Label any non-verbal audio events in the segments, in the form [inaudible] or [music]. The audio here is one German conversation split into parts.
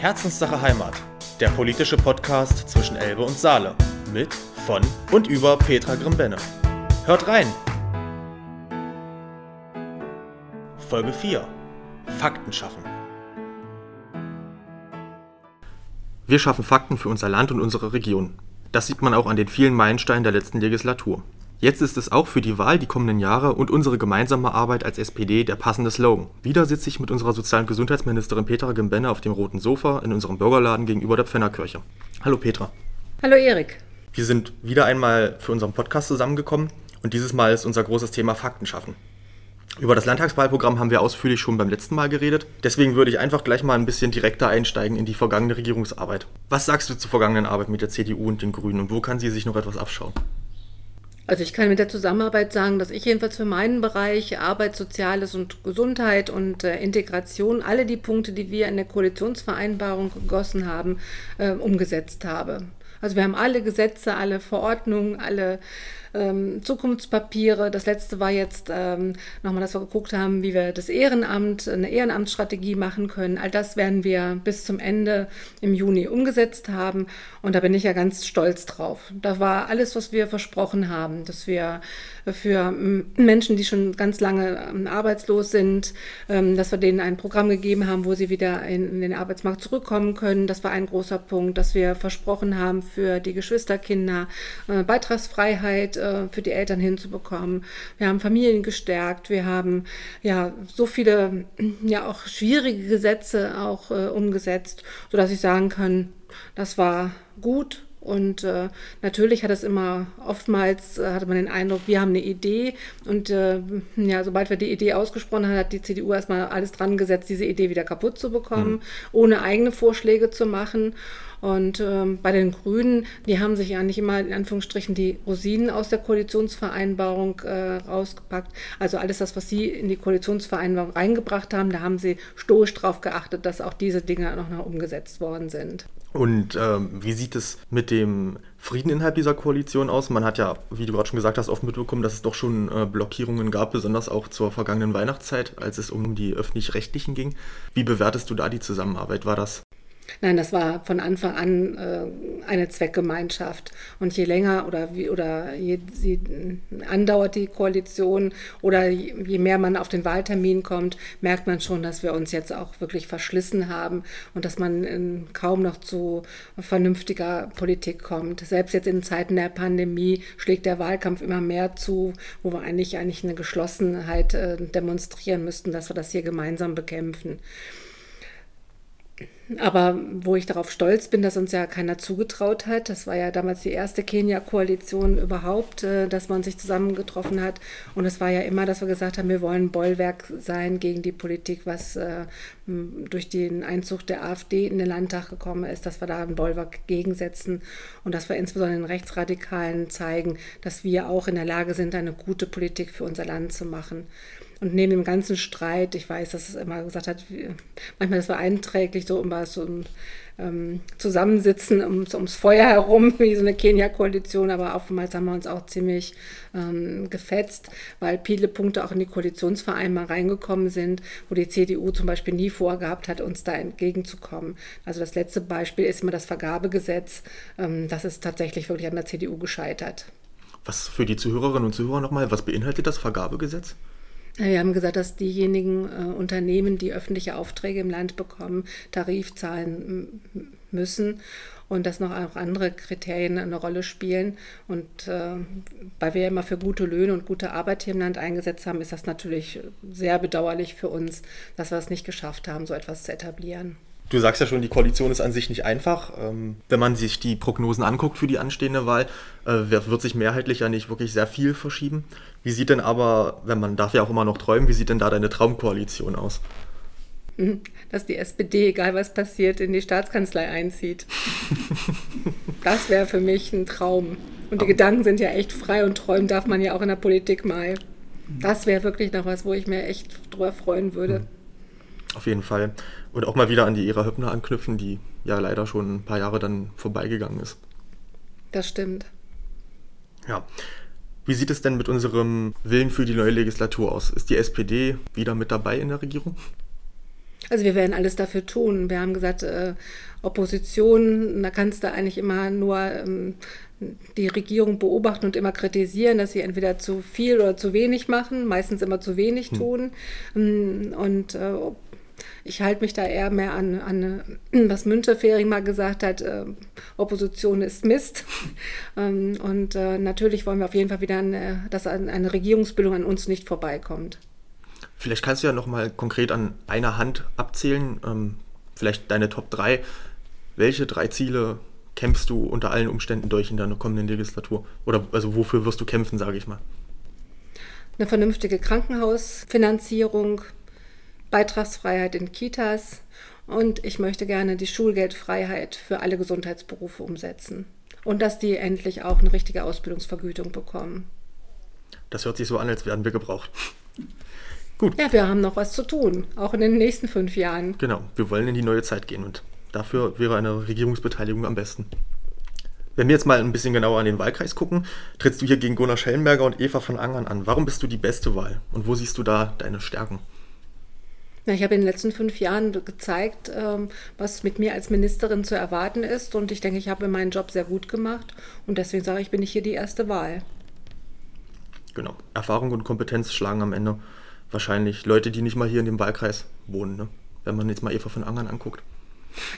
Herzenssache Heimat, der politische Podcast zwischen Elbe und Saale. Mit, von und über Petra Grimbenne. Hört rein! Folge 4. Fakten schaffen. Wir schaffen Fakten für unser Land und unsere Region. Das sieht man auch an den vielen Meilensteinen der letzten Legislatur. Jetzt ist es auch für die Wahl die kommenden Jahre und unsere gemeinsame Arbeit als SPD der passende Slogan. Wieder sitze ich mit unserer Sozial- und Gesundheitsministerin Petra Gimbenne auf dem roten Sofa in unserem Bürgerladen gegenüber der Pfennerkirche. Hallo Petra. Hallo Erik. Wir sind wieder einmal für unseren Podcast zusammengekommen und dieses Mal ist unser großes Thema Fakten schaffen. Über das Landtagswahlprogramm haben wir ausführlich schon beim letzten Mal geredet. Deswegen würde ich einfach gleich mal ein bisschen direkter einsteigen in die vergangene Regierungsarbeit. Was sagst du zur vergangenen Arbeit mit der CDU und den Grünen und wo kann sie sich noch etwas abschauen? Also ich kann mit der Zusammenarbeit sagen, dass ich jedenfalls für meinen Bereich Arbeit, Soziales und Gesundheit und äh, Integration alle die Punkte, die wir in der Koalitionsvereinbarung gegossen haben, äh, umgesetzt habe. Also wir haben alle Gesetze, alle Verordnungen, alle ähm, Zukunftspapiere. Das letzte war jetzt ähm, nochmal, dass wir geguckt haben, wie wir das Ehrenamt, eine Ehrenamtsstrategie machen können. All das werden wir bis zum Ende im Juni umgesetzt haben. Und da bin ich ja ganz stolz drauf. Da war alles, was wir versprochen haben, dass wir für Menschen, die schon ganz lange ähm, arbeitslos sind, ähm, dass wir denen ein Programm gegeben haben, wo sie wieder in, den Arbeitsmarkt zurückkommen können. Das war ein großer Punkt, dass wir versprochen haben, für die Geschwisterkinder äh, Beitragsfreiheit äh, für die Eltern hinzubekommen. Wir haben Familien gestärkt. Wir haben ja so viele ja auch schwierige Gesetze auch äh, umgesetzt, sodass ich sagen kann, das war gut und äh, natürlich hat es immer, oftmals äh, hatte man den Eindruck, wir haben eine Idee und äh, ja, sobald wir die Idee ausgesprochen haben, hat die CDU erstmal alles dran gesetzt, diese Idee wieder kaputt zu bekommen, mhm. ohne eigene Vorschläge zu machen. Und ähm, bei den Grünen, die haben sich ja nicht immer in Anführungsstrichen die Rosinen aus der Koalitionsvereinbarung äh, rausgepackt. Also alles das, was sie in die Koalitionsvereinbarung reingebracht haben, da haben sie stoisch darauf geachtet, dass auch diese Dinge noch, noch umgesetzt worden sind. Und ähm, wie sieht es mit dem Frieden innerhalb dieser Koalition aus? Man hat ja, wie du gerade schon gesagt hast, oft mitbekommen, dass es doch schon äh, Blockierungen gab, besonders auch zur vergangenen Weihnachtszeit, als es um die öffentlich-rechtlichen ging. Wie bewertest du da die Zusammenarbeit? War das Nein, das war von Anfang an äh, eine Zweckgemeinschaft. Und je länger oder, wie, oder je sie andauert die Koalition oder je, je mehr man auf den Wahltermin kommt, merkt man schon, dass wir uns jetzt auch wirklich verschlissen haben und dass man in, kaum noch zu vernünftiger Politik kommt. Selbst jetzt in Zeiten der Pandemie schlägt der Wahlkampf immer mehr zu, wo wir eigentlich, eigentlich eine Geschlossenheit äh, demonstrieren müssten, dass wir das hier gemeinsam bekämpfen. Aber wo ich darauf stolz bin, dass uns ja keiner zugetraut hat, das war ja damals die erste Kenia-Koalition überhaupt, äh, dass man sich zusammengetroffen hat. Und es war ja immer, dass wir gesagt haben, wir wollen Bollwerk sein gegen die Politik, was äh, durch den Einzug der AfD in den Landtag gekommen ist, dass wir da ein Bollwerk gegensetzen und dass wir insbesondere den Rechtsradikalen zeigen, dass wir auch in der Lage sind, eine gute Politik für unser Land zu machen. Und neben dem ganzen Streit, ich weiß, dass es immer gesagt hat, manchmal das war einträglich, so immer so ein ähm, Zusammensitzen ums, ums Feuer herum, [laughs] wie so eine Kenia-Koalition, aber oftmals haben wir uns auch ziemlich ähm, gefetzt, weil viele Punkte auch in die Koalitionsvereinbarung reingekommen sind, wo die CDU zum Beispiel nie vorgehabt hat, uns da entgegenzukommen. Also das letzte Beispiel ist immer das Vergabegesetz. Ähm, das ist tatsächlich wirklich an der CDU gescheitert. Was für die Zuhörerinnen und Zuhörer nochmal, was beinhaltet das Vergabegesetz? Wir haben gesagt, dass diejenigen äh, Unternehmen, die öffentliche Aufträge im Land bekommen, Tarif zahlen müssen und dass noch auch andere Kriterien eine Rolle spielen. Und äh, weil wir immer für gute Löhne und gute Arbeit hier im Land eingesetzt haben, ist das natürlich sehr bedauerlich für uns, dass wir es nicht geschafft haben, so etwas zu etablieren. Du sagst ja schon, die Koalition ist an sich nicht einfach. Ähm, wenn man sich die Prognosen anguckt für die anstehende Wahl, äh, wird sich mehrheitlich ja nicht wirklich sehr viel verschieben. Wie sieht denn aber, wenn man darf ja auch immer noch träumen, wie sieht denn da deine Traumkoalition aus? Mhm. Dass die SPD, egal was passiert, in die Staatskanzlei einzieht. [laughs] das wäre für mich ein Traum. Und die Gedanken sind ja echt frei und träumen darf man ja auch in der Politik mal. Das wäre wirklich noch was, wo ich mir echt drüber freuen würde. Mhm. Auf jeden Fall. Und auch mal wieder an die Ära Höppner anknüpfen, die ja leider schon ein paar Jahre dann vorbeigegangen ist. Das stimmt. Ja. Wie sieht es denn mit unserem Willen für die neue Legislatur aus? Ist die SPD wieder mit dabei in der Regierung? Also wir werden alles dafür tun. Wir haben gesagt, äh, Opposition, da kannst du eigentlich immer nur ähm, die Regierung beobachten und immer kritisieren, dass sie entweder zu viel oder zu wenig machen, meistens immer zu wenig hm. tun. Hm. Und äh, ich halte mich da eher mehr an, an was Müntefering mal gesagt hat, äh, Opposition ist Mist. [laughs] ähm, und äh, natürlich wollen wir auf jeden Fall wieder, eine, dass eine Regierungsbildung an uns nicht vorbeikommt. Vielleicht kannst du ja noch mal konkret an einer Hand abzählen, ähm, vielleicht deine Top 3. Welche drei Ziele kämpfst du unter allen Umständen durch in deiner kommenden Legislatur? Oder also wofür wirst du kämpfen, sage ich mal? Eine vernünftige Krankenhausfinanzierung, Beitragsfreiheit in Kitas und ich möchte gerne die Schulgeldfreiheit für alle Gesundheitsberufe umsetzen. Und dass die endlich auch eine richtige Ausbildungsvergütung bekommen. Das hört sich so an, als werden wir gebraucht. Gut. Ja, wir haben noch was zu tun, auch in den nächsten fünf Jahren. Genau, wir wollen in die neue Zeit gehen und dafür wäre eine Regierungsbeteiligung am besten. Wenn wir jetzt mal ein bisschen genauer an den Wahlkreis gucken, trittst du hier gegen Gunnar Schellenberger und Eva von Angern an. Warum bist du die beste Wahl und wo siehst du da deine Stärken? Ja, ich habe in den letzten fünf Jahren gezeigt, ähm, was mit mir als Ministerin zu erwarten ist und ich denke, ich habe meinen Job sehr gut gemacht und deswegen sage ich, bin ich hier die erste Wahl. Genau, Erfahrung und Kompetenz schlagen am Ende wahrscheinlich Leute, die nicht mal hier in dem Wahlkreis wohnen, ne? wenn man jetzt mal Eva von Angern anguckt.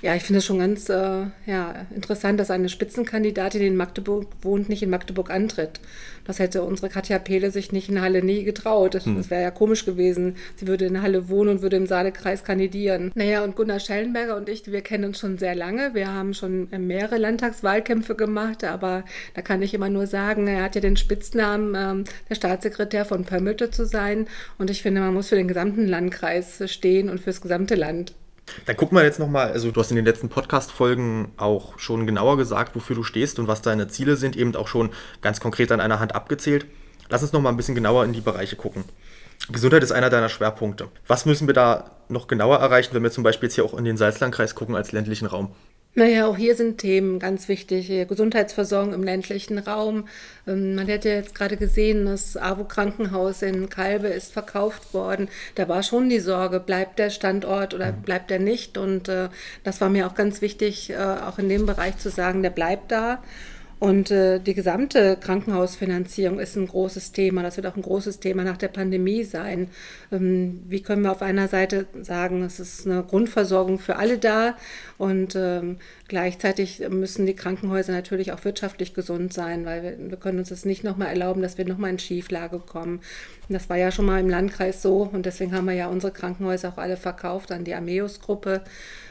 Ja, ich finde es schon ganz äh, ja, interessant, dass eine Spitzenkandidatin, die in Magdeburg wohnt, nicht in Magdeburg antritt. Das hätte unsere Katja Pehle sich nicht in Halle nie getraut. Hm. Das wäre ja komisch gewesen. Sie würde in Halle wohnen und würde im Saalekreis kandidieren. Naja, und Gunnar Schellenberger und ich, wir kennen uns schon sehr lange. Wir haben schon mehrere Landtagswahlkämpfe gemacht, aber da kann ich immer nur sagen, er hat ja den Spitznamen, ähm, der Staatssekretär von Pömmelte zu sein. Und ich finde, man muss für den gesamten Landkreis stehen und fürs gesamte Land. Dann gucken wir jetzt nochmal, also du hast in den letzten Podcast-Folgen auch schon genauer gesagt, wofür du stehst und was deine Ziele sind, eben auch schon ganz konkret an einer Hand abgezählt. Lass uns nochmal ein bisschen genauer in die Bereiche gucken. Gesundheit ist einer deiner Schwerpunkte. Was müssen wir da noch genauer erreichen, wenn wir zum Beispiel jetzt hier auch in den Salzlandkreis gucken als ländlichen Raum? Naja, auch hier sind Themen ganz wichtig. Gesundheitsversorgung im ländlichen Raum. Ähm, man hat ja jetzt gerade gesehen, das AWO-Krankenhaus in Kalbe ist verkauft worden. Da war schon die Sorge, bleibt der Standort oder mhm. bleibt er nicht? Und äh, das war mir auch ganz wichtig, äh, auch in dem Bereich zu sagen, der bleibt da. Und äh, die gesamte Krankenhausfinanzierung ist ein großes Thema. Das wird auch ein großes Thema nach der Pandemie sein. Ähm, wie können wir auf einer Seite sagen, es ist eine Grundversorgung für alle da und ähm, gleichzeitig müssen die Krankenhäuser natürlich auch wirtschaftlich gesund sein, weil wir, wir können uns das nicht nochmal erlauben, dass wir nochmal in Schieflage kommen. Und das war ja schon mal im Landkreis so und deswegen haben wir ja unsere Krankenhäuser auch alle verkauft an die Ameus-Gruppe.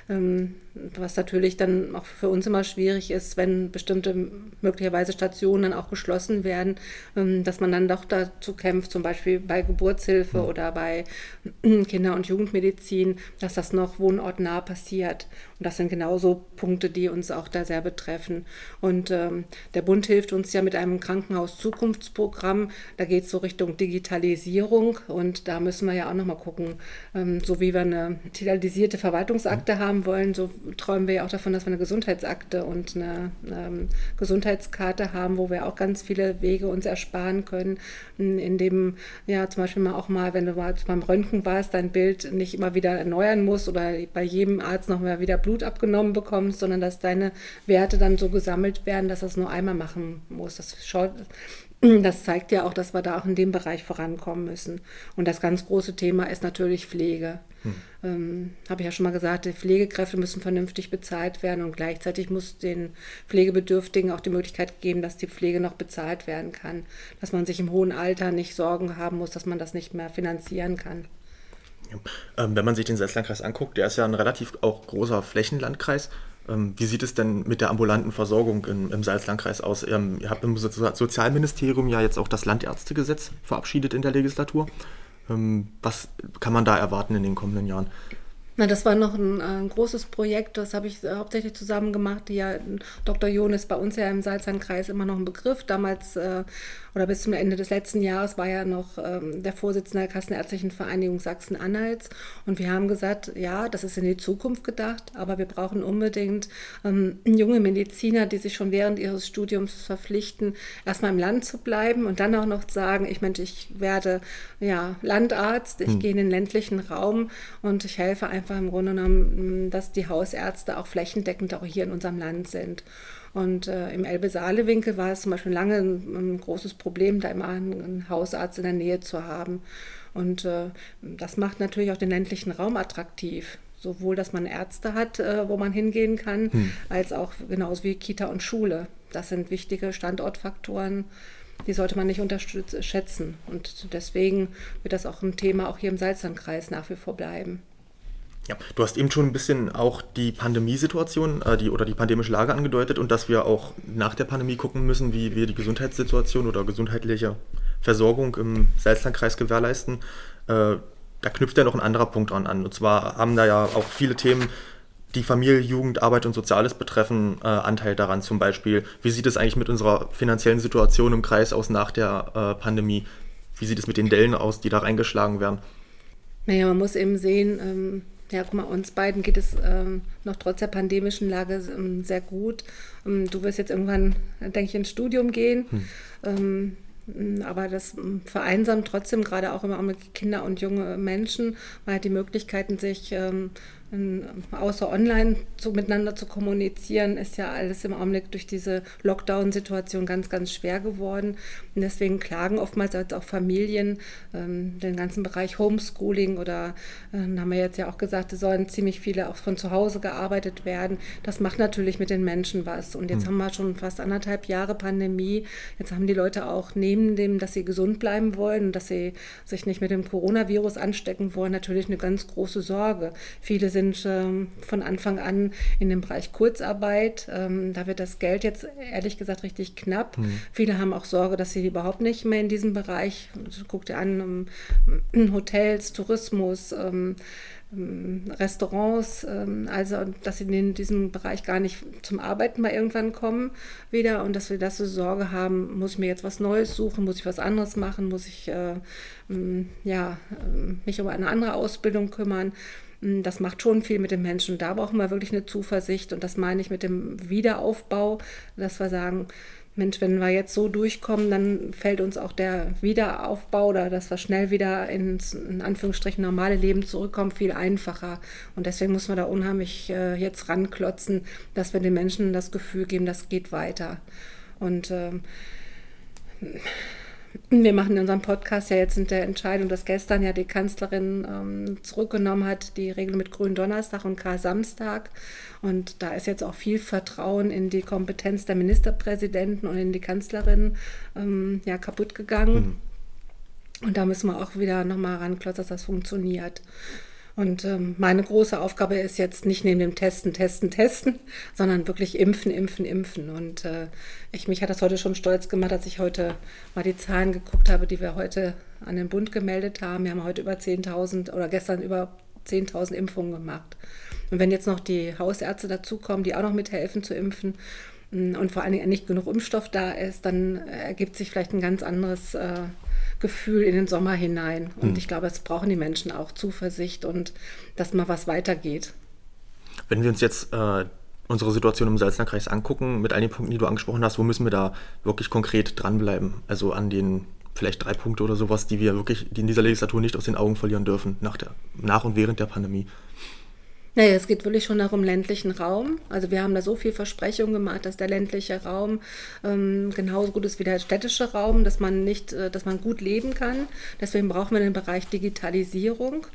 Ähm, was natürlich dann auch für uns immer schwierig ist, wenn bestimmte möglicherweise Stationen dann auch geschlossen werden, ähm, dass man dann doch dazu kämpft, zum Beispiel bei Geburtshilfe mhm. oder bei Kinder- und Jugendmedizin, dass das noch wohnortnah passiert. Und das sind genauso Punkte, die uns auch da sehr betreffen. Und ähm, der Bund hilft uns ja mit einem Krankenhaus-Zukunftsprogramm. Da geht es so Richtung Digitalisierung und da müssen wir ja auch nochmal gucken, ähm, so wie wir eine digitalisierte Verwaltungsakte mhm. haben wollen, so träumen wir ja auch davon, dass wir eine Gesundheitsakte und eine ähm, Gesundheitskarte haben, wo wir auch ganz viele Wege uns ersparen können, in dem ja zum Beispiel mal auch mal, wenn du mal beim Röntgen warst, dein Bild nicht immer wieder erneuern musst oder bei jedem Arzt noch mal wieder Blut abgenommen bekommst, sondern dass deine Werte dann so gesammelt werden, dass das nur einmal machen muss. Das schaut das zeigt ja auch, dass wir da auch in dem Bereich vorankommen müssen. Und das ganz große Thema ist natürlich Pflege. Hm. Ähm, Habe ich ja schon mal gesagt, die Pflegekräfte müssen vernünftig bezahlt werden und gleichzeitig muss den Pflegebedürftigen auch die Möglichkeit geben, dass die Pflege noch bezahlt werden kann. Dass man sich im hohen Alter nicht Sorgen haben muss, dass man das nicht mehr finanzieren kann. Ähm, wenn man sich den Salzlandkreis anguckt, der ist ja ein relativ auch großer Flächenlandkreis. Ähm, wie sieht es denn mit der ambulanten Versorgung im, im Salzlandkreis aus? Ähm, ihr habt im Sozialministerium ja jetzt auch das Landärztegesetz verabschiedet in der Legislatur. Ähm, was kann man da erwarten in den kommenden Jahren? Na, das war noch ein, ein großes Projekt, das habe ich äh, hauptsächlich zusammen gemacht. Die ja, Dr. John ist bei uns ja im Salzlandkreis immer noch ein Begriff. Damals äh, oder bis zum Ende des letzten Jahres war er noch ähm, der Vorsitzende der Kassenärztlichen Vereinigung Sachsen-Anhalts. Und wir haben gesagt, ja, das ist in die Zukunft gedacht, aber wir brauchen unbedingt ähm, junge Mediziner, die sich schon während ihres Studiums verpflichten, erstmal im Land zu bleiben und dann auch noch sagen, ich meine, ich werde ja, Landarzt, ich hm. gehe in den ländlichen Raum und ich helfe einfach einfach im Grunde genommen, dass die Hausärzte auch flächendeckend auch hier in unserem Land sind. Und äh, im Elbe-Saale-Winkel war es zum Beispiel lange ein, ein, großes Problem, da immer einen, einen, Hausarzt in der Nähe zu haben. Und äh, das macht natürlich auch den ländlichen Raum attraktiv. Sowohl, dass man Ärzte hat, äh, wo man hingehen kann, hm. als auch genauso wie Kita und Schule. Das sind wichtige Standortfaktoren, die sollte man nicht unterschätzen. Und deswegen wird das auch ein Thema auch hier im Salzlandkreis nach wie vor bleiben. Ja, du hast eben schon ein bisschen auch die Pandemiesituation äh, die, oder die pandemische Lage angedeutet und dass wir auch nach der Pandemie gucken müssen, wie wir die Gesundheitssituation oder gesundheitliche Versorgung im Salzlandkreis gewährleisten. Äh, da knüpft ja noch ein anderer Punkt an. Und zwar haben da ja auch viele Themen, die Familie, Jugend, Arbeit und Soziales betreffen, äh, Anteil daran. Zum Beispiel, wie sieht es eigentlich mit unserer finanziellen Situation im Kreis aus nach der äh, Pandemie? Wie sieht es mit den Dellen aus, die da reingeschlagen werden? Naja, man muss eben sehen, ähm, ja, guck mal, uns beiden geht es ähm, noch trotz der pandemischen Lage ähm, sehr gut. Ähm, du wirst jetzt irgendwann, denke ich, ins Studium gehen. Hm. Ähm, aber das vereinsamt trotzdem gerade auch immer mit Kinder und junge Menschen, weil die Möglichkeiten, sich ähm, außer online so miteinander zu kommunizieren, ist ja alles im Augenblick durch diese Lockdown-Situation ganz, ganz schwer geworden. Und deswegen klagen oftmals als auch Familien ähm, den ganzen Bereich Homeschooling oder äh, haben wir jetzt ja auch gesagt, es sollen ziemlich viele auch von zu Hause gearbeitet werden. Das macht natürlich mit den Menschen was. Und jetzt mhm. haben wir schon fast anderthalb Jahre Pandemie. Jetzt haben die Leute auch neben dem, dass sie gesund bleiben wollen und dass sie sich nicht mit dem Coronavirus anstecken wollen, natürlich eine ganz große Sorge. Viele sind sind ähm, von Anfang an in dem Bereich Kurzarbeit. Ähm, da wird das Geld jetzt ehrlich gesagt richtig knapp. Mhm. Viele haben auch Sorge, dass sie überhaupt nicht mehr in diesem Bereich, guckt ihr an, ähm, Hotels, Tourismus, Restaurants, also dass sie in diesem Bereich gar nicht zum Arbeiten mal irgendwann kommen wieder und dass wir das so Sorge haben, muss ich mir jetzt was Neues suchen, muss ich was anderes machen, muss ich äh, ja, mich um eine andere Ausbildung kümmern. Hm, das macht schon viel mit den Menschen. Da brauchen wir wirklich eine Zuversicht. Und das meine ich mit dem Wiederaufbau, dass wir sagen, Mensch, wenn wir jetzt so durchkommen, dann fällt uns auch der Wiederaufbau oder dass wir schnell wieder ins in Anführungsstrichen normale Leben zurückkommen, viel einfacher. Und deswegen muss man da unheimlich äh, jetzt ranklotzen, dass wir den Menschen das Gefühl geben, das geht weiter. Und ähm, wir machen in unserem Podcast ja jetzt in der Entscheidung, dass gestern ja die Kanzlerin ähm, zurückgenommen hat, die Regel mit Grün Donnerstag und Kar Samstag. Und da ist jetzt auch viel Vertrauen in die Kompetenz der Ministerpräsidenten und in die Kanzlerin ähm, ja, kaputt gegangen. Mhm. Und da müssen wir auch wieder nochmal ranklotzen, dass das funktioniert. Und ähm, meine große Aufgabe ist jetzt nicht neben dem Testen, Testen, Testen, sondern wirklich impfen, impfen, impfen. Und äh, ich, mich hat das heute schon stolz gemacht, als ich heute mal die Zahlen geguckt habe, die wir heute an den Bund gemeldet haben. Wir haben heute über 10.000 oder gestern über 10.000 Impfungen gemacht. Und wenn jetzt noch die Hausärzte dazukommen, die auch noch mithelfen zu impfen mm, und vor allen Dingen nicht genug Impfstoff da ist, dann ergibt sich vielleicht ein ganz anderes äh, Gefühl in den Sommer hinein. Und hm. ich glaube, es brauchen die Menschen auch Zuversicht und dass mal was weitergeht. Wenn wir uns jetzt äh, unsere Situation im Salznerkreis angucken, mit all den Punkten, die du angesprochen hast, wo müssen wir da wirklich konkret dranbleiben? Also an den vielleicht drei Punkte oder sowas, die wir wirklich die in dieser Legislatur nicht aus den Augen verlieren dürfen, nach, der, nach und während der Pandemie. Naja, es geht wirklich schon darum ländlichen Raum. Also wir haben da so viel Versprechungen gemacht, dass der ländliche Raum ähm, genauso gut ist wie der städtische Raum, dass man nicht, äh, dass man gut leben kann. Deswegen brauchen wir den Bereich Digitalisierung.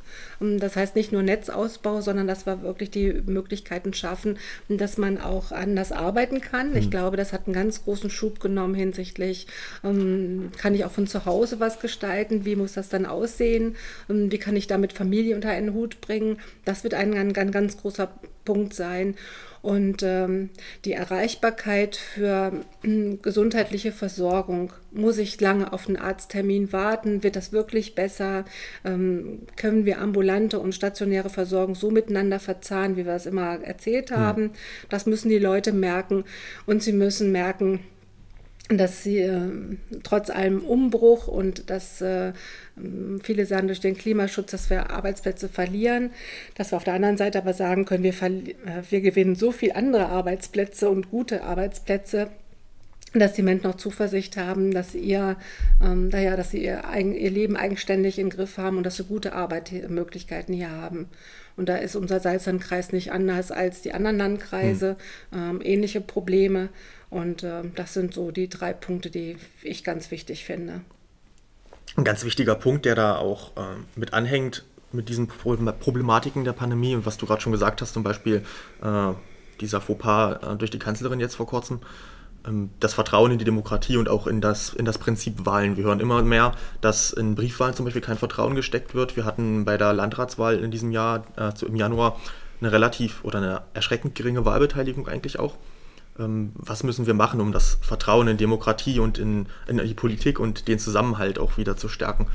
Ähm, das heißt nicht nur Netzausbau, sondern dass wir wirklich die Möglichkeiten schaffen, dass man auch anders arbeiten kann. Mhm. Ich glaube, das hat einen ganz großen Schub genommen hinsichtlich, ähm, kann ich auch von zu Hause was gestalten? Wie muss das dann aussehen? Ähm, wie kann ich damit Familie unter einen Hut bringen? Das wird ein, ein ein ganz großer Punkt sein. Und ähm, die Erreichbarkeit für äh, gesundheitliche Versorgung. Muss ich lange auf einen Arzttermin warten? Wird das wirklich besser? Ähm, können wir ambulante und stationäre Versorgung so miteinander verzahnen, wie wir es immer erzählt haben? Ja. Das müssen die Leute merken. Und sie müssen merken, dass sie äh, trotz allem Umbruch und dass äh, viele sagen durch den Klimaschutz, dass wir Arbeitsplätze verlieren, dass wir auf der anderen Seite aber sagen können, wir, äh, wir gewinnen so viele andere Arbeitsplätze und gute Arbeitsplätze, dass die Menschen auch Zuversicht haben, dass ihr, ähm, naja, dass sie ihr, ihr Leben eigenständig im Griff haben und dass sie gute Arbeitsmöglichkeiten hier haben. Und da ist unser Salzlandkreis nicht anders als die anderen Landkreise, hm. ähm, ähnliche Probleme. Und äh, das sind so die drei Punkte, die ich ganz wichtig finde. Ein ganz wichtiger Punkt, der da auch äh, mit anhängt, mit diesen Problematiken der Pandemie und was du gerade schon gesagt hast, zum Beispiel äh, dieser Fauxpas äh, durch die Kanzlerin jetzt vor kurzem, ähm, das Vertrauen in die Demokratie und auch in das, in das Prinzip Wahlen. Wir hören immer mehr, dass in Briefwahlen zum Beispiel kein Vertrauen gesteckt wird. Wir hatten bei der Landratswahl in diesem Jahr, äh, im Januar, eine relativ oder eine erschreckend geringe Wahlbeteiligung eigentlich auch. Ähm, was müssen wir machen, um das Vertrauen in Demokratie und in, in die Politik und den Zusammenhalt auch wieder zu stärken?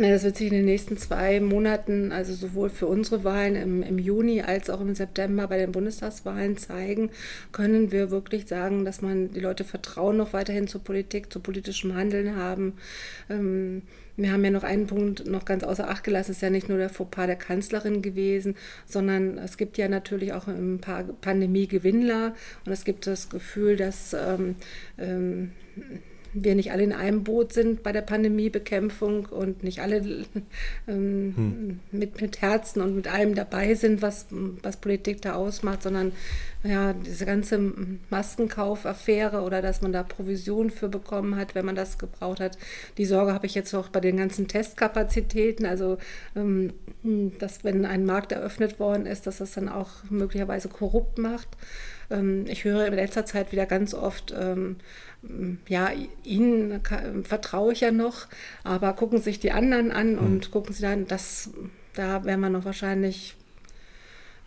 Ja, das wird sich in den nächsten zwei Monaten, also sowohl für unsere Wahlen im, im, Juni als auch im September bei den Bundestagswahlen zeigen, können wir wirklich sagen, dass man die Leute Vertrauen noch weiterhin zur Politik, zu politischem Handeln haben. Ähm, wir haben ja noch einen Punkt noch ganz außer Acht gelassen, es ist ja nicht nur der Fauxpas der Kanzlerin gewesen, sondern es gibt ja natürlich auch ein paar Pandemie-Gewinnler und es gibt das Gefühl, dass ähm, ähm, wir nicht alle in einem Boot sind bei der Pandemiebekämpfung und nicht alle ähm, hm. mit, mit Herzen und mit allem dabei sind, was, was Politik da ausmacht, sondern ja, diese ganze Maskenkaufaffäre oder dass man da Provision für bekommen hat, wenn man das gebraucht hat. Die Sorge habe ich jetzt auch bei den ganzen Testkapazitäten, also ähm, dass wenn ein Markt eröffnet worden ist, dass das dann auch möglicherweise korrupt macht. Ähm, ich höre in letzter Zeit wieder ganz oft, ähm, ja, ihnen vertraue ich ja noch, aber gucken sich die anderen an mhm. und gucken sie dann, das, da werden wir noch wahrscheinlich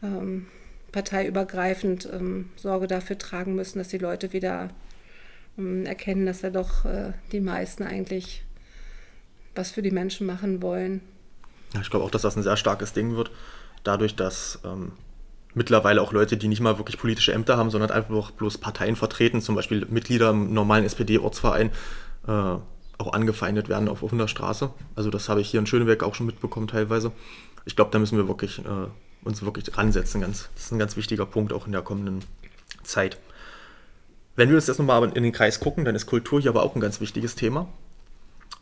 ähm, parteiübergreifend ähm, Sorge dafür tragen müssen, dass die Leute wieder ähm, erkennen, dass wir doch äh, die meisten eigentlich was für die Menschen machen wollen. Ja, ich glaube auch, dass das ein sehr starkes Ding wird, dadurch, dass ähm, mittlerweile auch Leute, die nicht mal wirklich politische Ämter haben, sondern einfach bloß Parteien vertreten, zum Beispiel Mitglieder im normalen SPD-Ortsverein, äh, auch angefeindet werden auf offener Straße. Also das habe ich hier in Schöneberg auch schon mitbekommen teilweise. Ich glaube, da müssen wir wirklich äh, uns wirklich ransetzen. Ganz, das ist ein ganz wichtiger Punkt auch in der kommenden Zeit. Wenn wir uns jetzt nochmal in den Kreis gucken, dann ist Kultur hier aber auch ein ganz wichtiges Thema.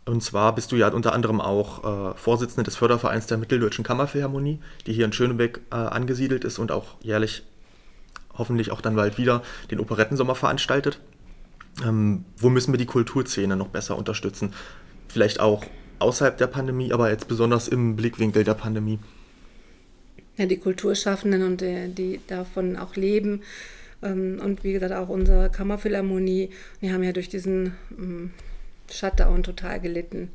Und zwar bist du ja unter anderem auch äh, Vorsitzende des Fördervereins der Mitteldeutschen Kammerphilharmonie, die hier in Schönebeck äh, angesiedelt ist und auch jährlich hoffentlich auch dann bald wieder den Operettensommer veranstaltet. Ähm, wo müssen wir die Kulturszene noch besser unterstützen? Vielleicht auch außerhalb der Pandemie, aber jetzt besonders im Blickwinkel der Pandemie. Ja, die Kulturschaffenden und die, die davon auch leben. Ähm, und wie gesagt, auch unsere Kammerphilharmonie, die haben ja durch diesen ähm, Shutdown total gelitten.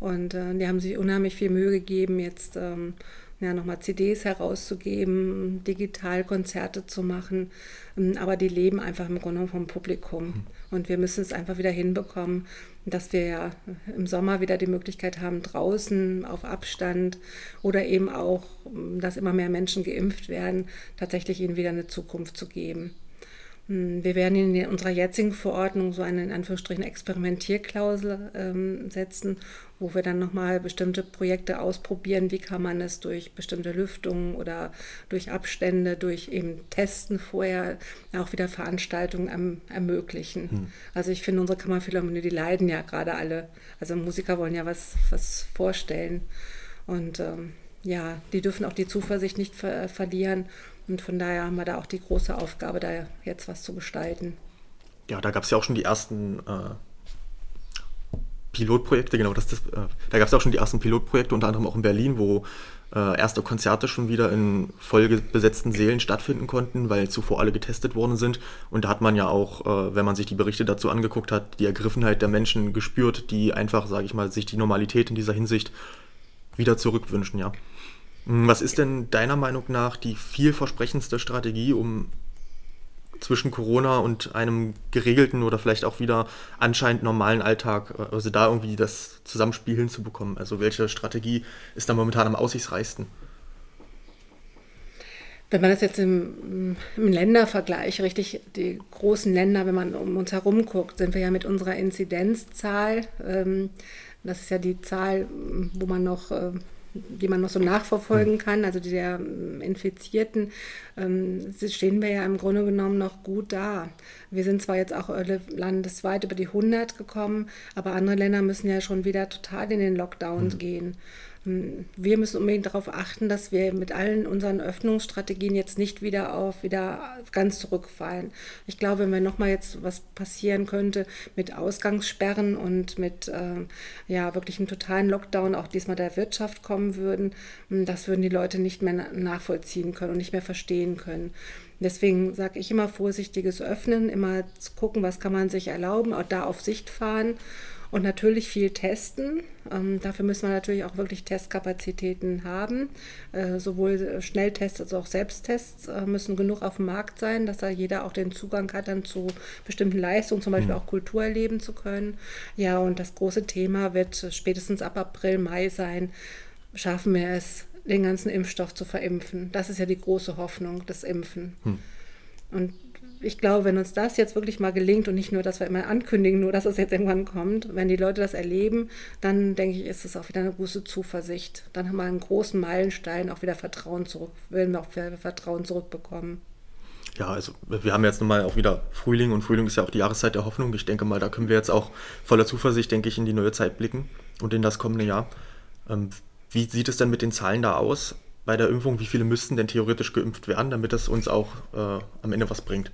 Und äh, die haben sich unheimlich viel Mühe gegeben, jetzt ähm, ja, nochmal CDs herauszugeben, digital Konzerte zu machen. Ähm, aber die leben einfach im Grunde vom Publikum. Mhm. Und wir müssen es einfach wieder hinbekommen, dass wir ja im Sommer wieder die Möglichkeit haben, draußen auf Abstand oder eben auch, dass immer mehr Menschen geimpft werden, tatsächlich ihnen wieder eine Zukunft zu geben. Hm, wir werden in unserer jetzigen Verordnung so eine in Anführungsstrichen Experimentierklausel ähm, setzen, wo wir dann nochmal bestimmte Projekte ausprobieren, wie kann man es durch bestimmte Lüftungen oder durch Abstände, durch eben Testen vorher auch wieder Veranstaltungen erm ermöglichen. Hm. Also ich finde, unsere Kammerphilharmonie, die leiden ja gerade alle. Also Musiker wollen ja was, was vorstellen. Und ähm, ja, die dürfen auch die Zuversicht nicht ver verlieren und von daher haben wir da auch die große Aufgabe, da jetzt was zu gestalten. Ja, da gab es ja auch schon die ersten äh, Pilotprojekte, genau, das, das, äh, da gab es auch schon die ersten Pilotprojekte, unter anderem auch in Berlin, wo äh, erste Konzerte schon wieder in vollbesetzten Sälen stattfinden konnten, weil zuvor alle getestet worden sind. Und da hat man ja auch, äh, wenn man sich die Berichte dazu angeguckt hat, die Ergriffenheit der Menschen gespürt, die einfach, sage ich mal, sich die Normalität in dieser Hinsicht wieder zurückwünschen, ja. Hm, was ist denn deiner Meinung nach die vielversprechendste Strategie, um zwischen Corona und einem geregelten oder vielleicht auch wieder anscheinend normalen Alltag, äh, also da irgendwie das Zusammenspiel hinzubekommen? Also welche Strategie ist da momentan am aussichtsreichsten? Wenn man das jetzt im, im, Ländervergleich, richtig, die großen Länder, wenn man um uns herum guckt, sind wir ja mit unserer Inzidenzzahl, ähm, das ist ja die Zahl, wo man noch äh, die man noch so nachverfolgen kann, also die der ähm, Infizierten, ähm, stehen wir ja im Grunde genommen noch gut da. Wir sind zwar jetzt auch landesweit über die 100 gekommen, aber andere Länder müssen ja schon wieder total in den Lockdown mhm. gehen. Wir müssen unbedingt darauf achten, dass wir mit allen unseren Öffnungsstrategien jetzt nicht wieder auf wieder ganz zurückfallen. Ich glaube, wenn wir nochmal jetzt was passieren könnte mit Ausgangssperren und mit äh, ja wirklich einem totalen Lockdown auch diesmal der Wirtschaft kommen würden, hm, das würden die Leute nicht mehr nachvollziehen können und nicht mehr verstehen können. Deswegen sage ich immer vorsichtiges Öffnen, immer gucken, was kann man sich erlauben, auch da auf Sicht fahren und natürlich viel testen. Ähm, dafür müssen wir natürlich auch wirklich Testkapazitäten haben. Äh, sowohl Schnelltests als auch Selbsttests äh, müssen genug auf dem Markt sein, dass da jeder auch den Zugang hat, dann zu bestimmten Leistungen, zum Beispiel mhm. auch Kultur erleben zu können. Ja, und das große Thema wird spätestens ab April, Mai sein. Schaffen wir es, den ganzen Impfstoff zu verimpfen? Das ist ja die große Hoffnung, das Impfen. Hm. Und ich glaube, wenn uns das jetzt wirklich mal gelingt und nicht nur, dass wir immer ankündigen, nur dass es jetzt irgendwann kommt, wenn die Leute das erleben, dann denke ich, ist es auch wieder eine große Zuversicht. Dann haben wir einen großen Meilenstein, auch wieder Vertrauen zurück, werden wir auch wieder Vertrauen zurückbekommen. Ja, also wir haben jetzt nochmal auch wieder Frühling und Frühling ist ja auch die Jahreszeit der Hoffnung. Ich denke mal, da können wir jetzt auch voller Zuversicht, denke ich, in die neue Zeit blicken und in das kommende Jahr. Ähm, wie sieht es denn mit den Zahlen da aus bei der Impfung? Wie viele müssten denn theoretisch geimpft werden, damit das uns auch äh, am Ende was bringt?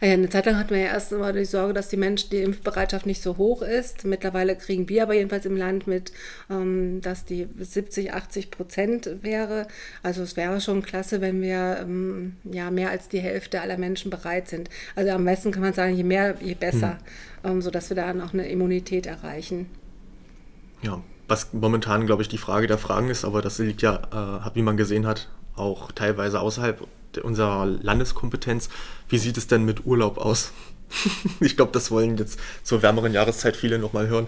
Ah ja, eine Zeit lang hatten wir ja erst immer die Sorge, dass die Menschen, die Impfbereitschaft nicht so hoch ist. Mittlerweile kriegen wir aber jedenfalls im Land mit, ähm, dass die 70, 80 Prozent wäre. Also es wäre schon klasse, wenn wir ähm, ja mehr als die Hälfte aller Menschen bereit sind. Also am besten kann man sagen, je mehr, je besser, mhm. sodass wir da noch eine Immunität erreichen. Ja, was momentan, glaube ich, die Frage der Fragen ist, aber das liegt ja, äh, wie man gesehen hat, auch teilweise außerhalb unserer Landeskompetenz. Wie sieht es denn mit Urlaub aus? [laughs] ich glaube, das wollen jetzt zur wärmeren Jahreszeit viele nochmal hören.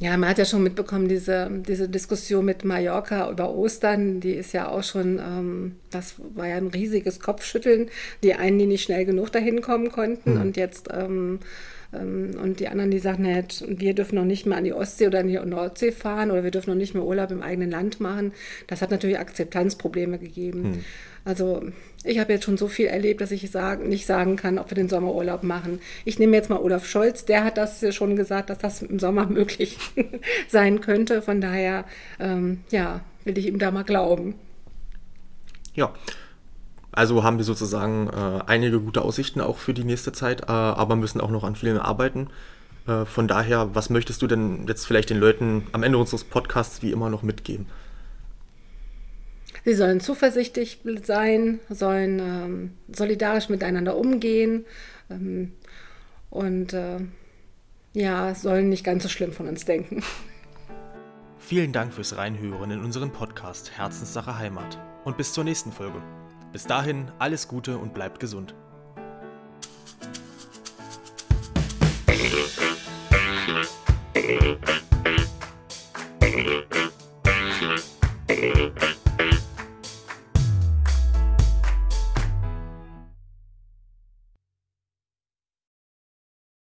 Ja, man hat ja schon mitbekommen, diese, diese Diskussion mit Mallorca über Ostern, die ist ja auch schon, ähm, das war ja ein riesiges Kopfschütteln. Die einen, die nicht schnell genug dahin kommen konnten mhm. und jetzt ähm, ähm, und die anderen, die sagen, wir dürfen noch nicht mehr an die Ostsee oder an die Nordsee fahren oder wir dürfen noch nicht mehr Urlaub im eigenen Land machen. Das hat natürlich Akzeptanzprobleme gegeben. Hm. Also ich habe jetzt schon so viel erlebt, dass ich sagen, nicht sagen kann, ob wir den Sommerurlaub machen. Ich nehme jetzt mal Olaf Scholz, der hat das schon gesagt, dass das im Sommer [laughs] möglich sein könnte. Von daher, ähm, ja, will ich ihm da mal glauben. Ja, also haben wir sozusagen äh, einige gute Aussichten auch für die nächste Zeit, äh, aber müssen auch noch an vielen arbeiten. Äh, von daher, was möchtest du denn jetzt vielleicht den Leuten am Ende unseres Podcasts wie immer noch mitgeben? Sie sollen zuversichtlich sein, sollen ähm, solidarisch miteinander umgehen ähm, und äh, ja, sollen nicht ganz so schlimm von uns denken. Vielen Dank fürs Reinhören in unseren Podcast Herzenssache Heimat und bis zur nächsten Folge. Bis dahin alles Gute und bleibt gesund. Thank